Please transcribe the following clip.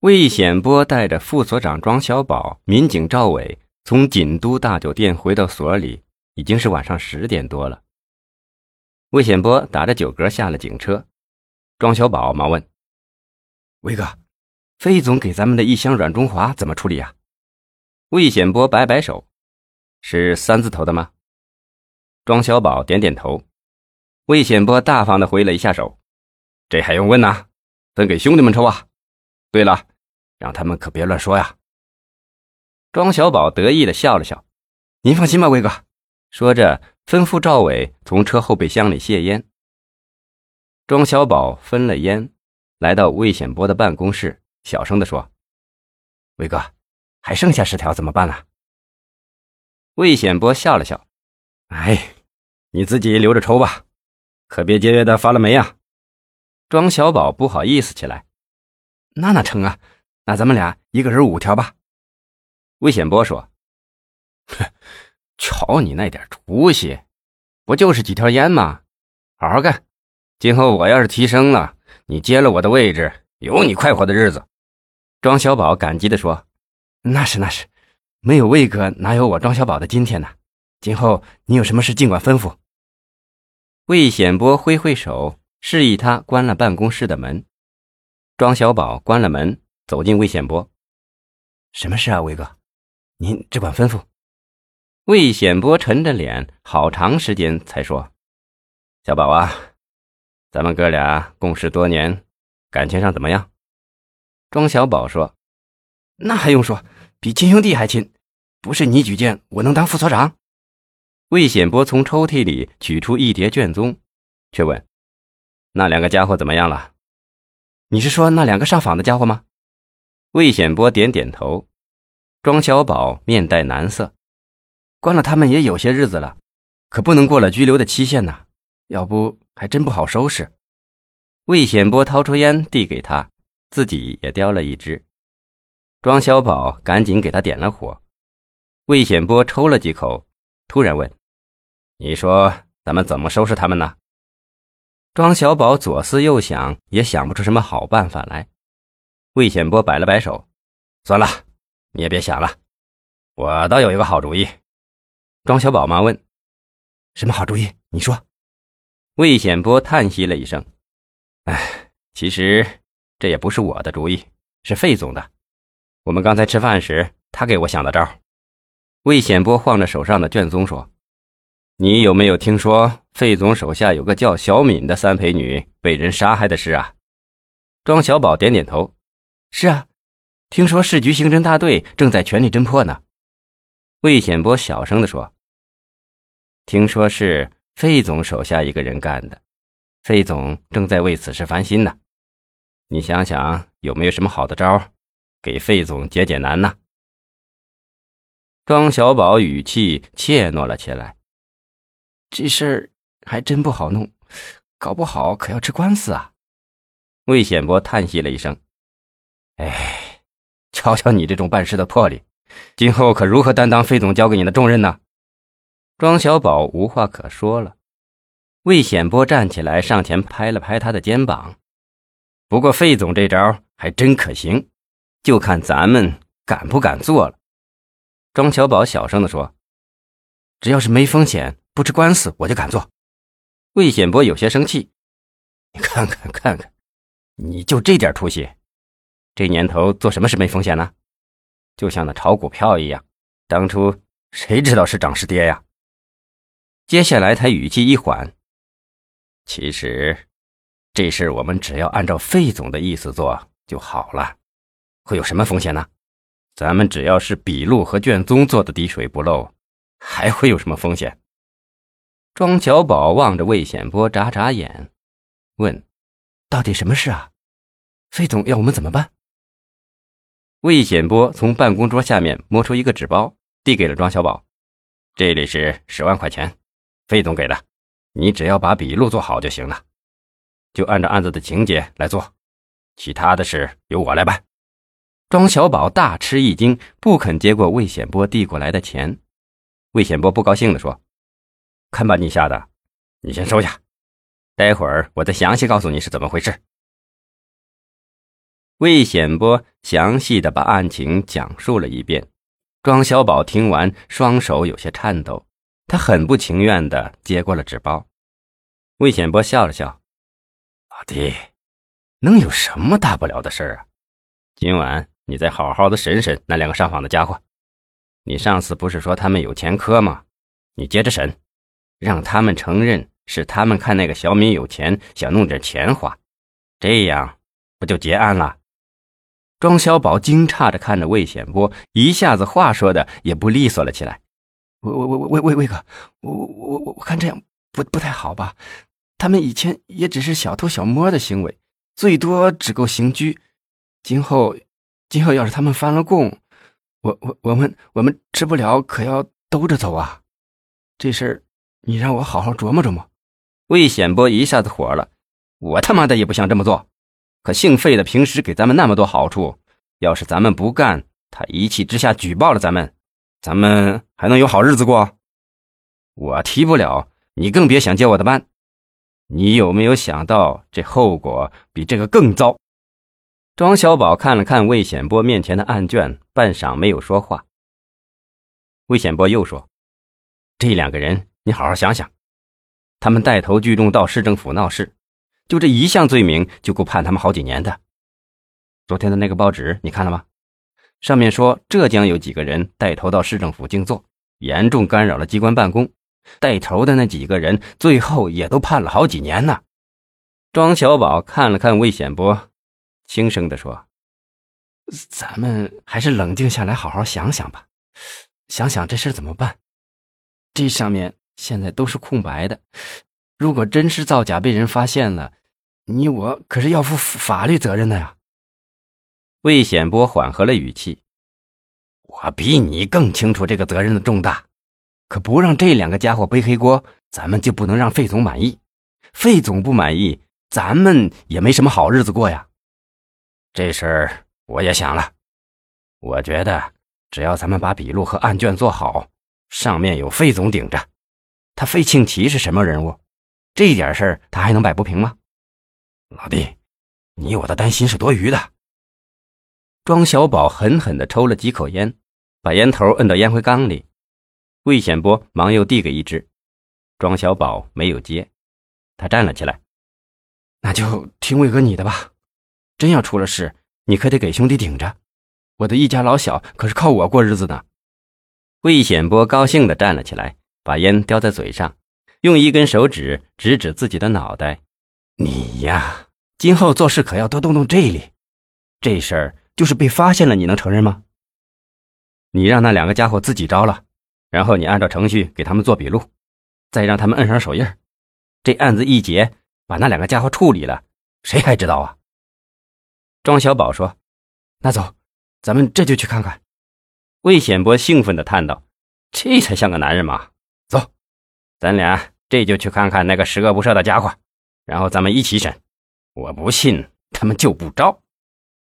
魏显波带着副所长庄小宝、民警赵伟从锦都大酒店回到所里，已经是晚上十点多了。魏显波打着酒嗝下了警车，庄小宝忙问：“魏哥，费总给咱们的一箱软中华怎么处理啊？”魏显波摆摆手：“是三字头的吗？”庄小宝点点头。魏显波大方的挥了一下手：“这还用问呐？分给兄弟们抽啊！对了。”让他们可别乱说呀！庄小宝得意的笑了笑：“您放心吧，魏哥。”说着，吩咐赵伟从车后备箱里卸烟。庄小宝分了烟，来到魏显波的办公室，小声的说：“魏哥，还剩下十条，怎么办呢？”魏显波笑了笑：“哎，你自己留着抽吧，可别节约的发了霉啊！”庄小宝不好意思起来：“那哪成啊？”那咱们俩一个人五条吧。魏显波说：“哼，瞧你那点出息，不就是几条烟吗？好好干，今后我要是提升了，你接了我的位置，有你快活的日子。”庄小宝感激的说：“那是那是，没有魏哥，哪有我庄小宝的今天呢？今后你有什么事尽管吩咐。”魏显波挥挥手，示意他关了办公室的门。庄小宝关了门。走进魏显波，什么事啊，魏哥？您只管吩咐。魏显波沉着脸，好长时间才说：“小宝啊，咱们哥俩共事多年，感情上怎么样？”庄小宝说：“那还用说，比亲兄弟还亲。不是你举荐，我能当副所长？”魏显波从抽屉里取出一叠卷宗，却问：“那两个家伙怎么样了？你是说那两个上访的家伙吗？”魏显波点点头，庄小宝面带难色，关了他们也有些日子了，可不能过了拘留的期限呐，要不还真不好收拾。魏显波掏出烟递给他，自己也叼了一支。庄小宝赶紧给他点了火。魏显波抽了几口，突然问：“你说咱们怎么收拾他们呢？”庄小宝左思右想，也想不出什么好办法来。魏显波摆了摆手，算了，你也别想了，我倒有一个好主意。庄小宝忙问：“什么好主意？你说。”魏显波叹息了一声：“哎，其实这也不是我的主意，是费总的。我们刚才吃饭时，他给我想的招。”魏显波晃着手上的卷宗说：“你有没有听说费总手下有个叫小敏的三陪女被人杀害的事啊？”庄小宝点点头。是啊，听说市局刑侦大队正在全力侦破呢。魏显波小声的说：“听说是费总手下一个人干的，费总正在为此事烦心呢。你想想，有没有什么好的招，给费总解解难呢？”庄小宝语气怯懦了起来：“这事儿还真不好弄，搞不好可要吃官司啊。”魏显波叹息了一声。哎，瞧瞧你这种办事的魄力，今后可如何担当费总交给你的重任呢？庄小宝无话可说了。魏显波站起来，上前拍了拍他的肩膀。不过费总这招还真可行，就看咱们敢不敢做了。庄小宝小声地说：“只要是没风险、不吃官司，我就敢做。”魏显波有些生气：“你看看看看，你就这点出息！”这年头做什么事没风险呢？就像那炒股票一样，当初谁知道是涨是跌呀？接下来他语气一缓：“其实，这事我们只要按照费总的意思做就好了，会有什么风险呢？咱们只要是笔录和卷宗做的滴水不漏，还会有什么风险？”庄小宝望着魏显波，眨眨眼，问：“到底什么事啊？费总要我们怎么办？”魏显波从办公桌下面摸出一个纸包，递给了庄小宝：“这里是十万块钱，费总给的，你只要把笔录做好就行了，就按照案子的情节来做，其他的事由我来办。”庄小宝大吃一惊，不肯接过魏显波递过来的钱。魏显波不高兴地说：“看把你吓的，你先收下，待会儿我再详细告诉你是怎么回事。”魏显波详细的把案情讲述了一遍。庄小宝听完，双手有些颤抖，他很不情愿的接过了纸包。魏显波笑了笑：“老弟，能有什么大不了的事啊？今晚你再好好的审审那两个上访的家伙。你上次不是说他们有前科吗？你接着审，让他们承认是他们看那个小敏有钱，想弄点钱花，这样不就结案了？”庄小宝惊诧着看着魏显波，一下子话说的也不利索了起来。魏魏魏魏魏魏哥，我我我我我看这样不不太好吧？他们以前也只是小偷小摸的行为，最多只够刑拘。今后，今后要是他们翻了供，我我我们我们吃不了可要兜着走啊！这事儿，你让我好好琢磨琢磨。魏显波一下子火了，我他妈的也不想这么做。可姓费的平时给咱们那么多好处，要是咱们不干，他一气之下举报了咱们，咱们还能有好日子过？我提不了，你更别想接我的班。你有没有想到这后果比这个更糟？庄小宝看了看魏显波面前的案卷，半晌没有说话。魏显波又说：“这两个人，你好好想想，他们带头聚众到市政府闹事。”就这一项罪名就够判他们好几年的。昨天的那个报纸你看了吗？上面说浙江有几个人带头到市政府静坐，严重干扰了机关办公。带头的那几个人最后也都判了好几年呢。庄小宝看了看魏显波，轻声地说：“咱们还是冷静下来，好好想想吧。想想这事怎么办？这上面现在都是空白的。如果真是造假被人发现了，你我可是要负法律责任的呀。魏显波缓和了语气：“我比你更清楚这个责任的重大，可不让这两个家伙背黑锅，咱们就不能让费总满意。费总不满意，咱们也没什么好日子过呀。这事儿我也想了，我觉得只要咱们把笔录和案卷做好，上面有费总顶着，他费庆奇是什么人物？这点事儿他还能摆不平吗？”老弟，你我的担心是多余的。庄小宝狠狠地抽了几口烟，把烟头摁到烟灰缸里。魏显波忙又递给一支，庄小宝没有接，他站了起来：“那就听魏哥你的吧。真要出了事，你可得给兄弟顶着。我的一家老小可是靠我过日子的。”魏显波高兴地站了起来，把烟叼在嘴上，用一根手指指指自己的脑袋。你呀，今后做事可要多动动这里。这事儿就是被发现了，你能承认吗？你让那两个家伙自己招了，然后你按照程序给他们做笔录，再让他们摁上手印这案子一结，把那两个家伙处理了，谁还知道啊？庄小宝说：“那走，咱们这就去看看。”魏显波兴奋地叹道：“这才像个男人嘛！咱俩这就去看看那个十恶不赦的家伙。”然后咱们一起审，我不信他们就不招。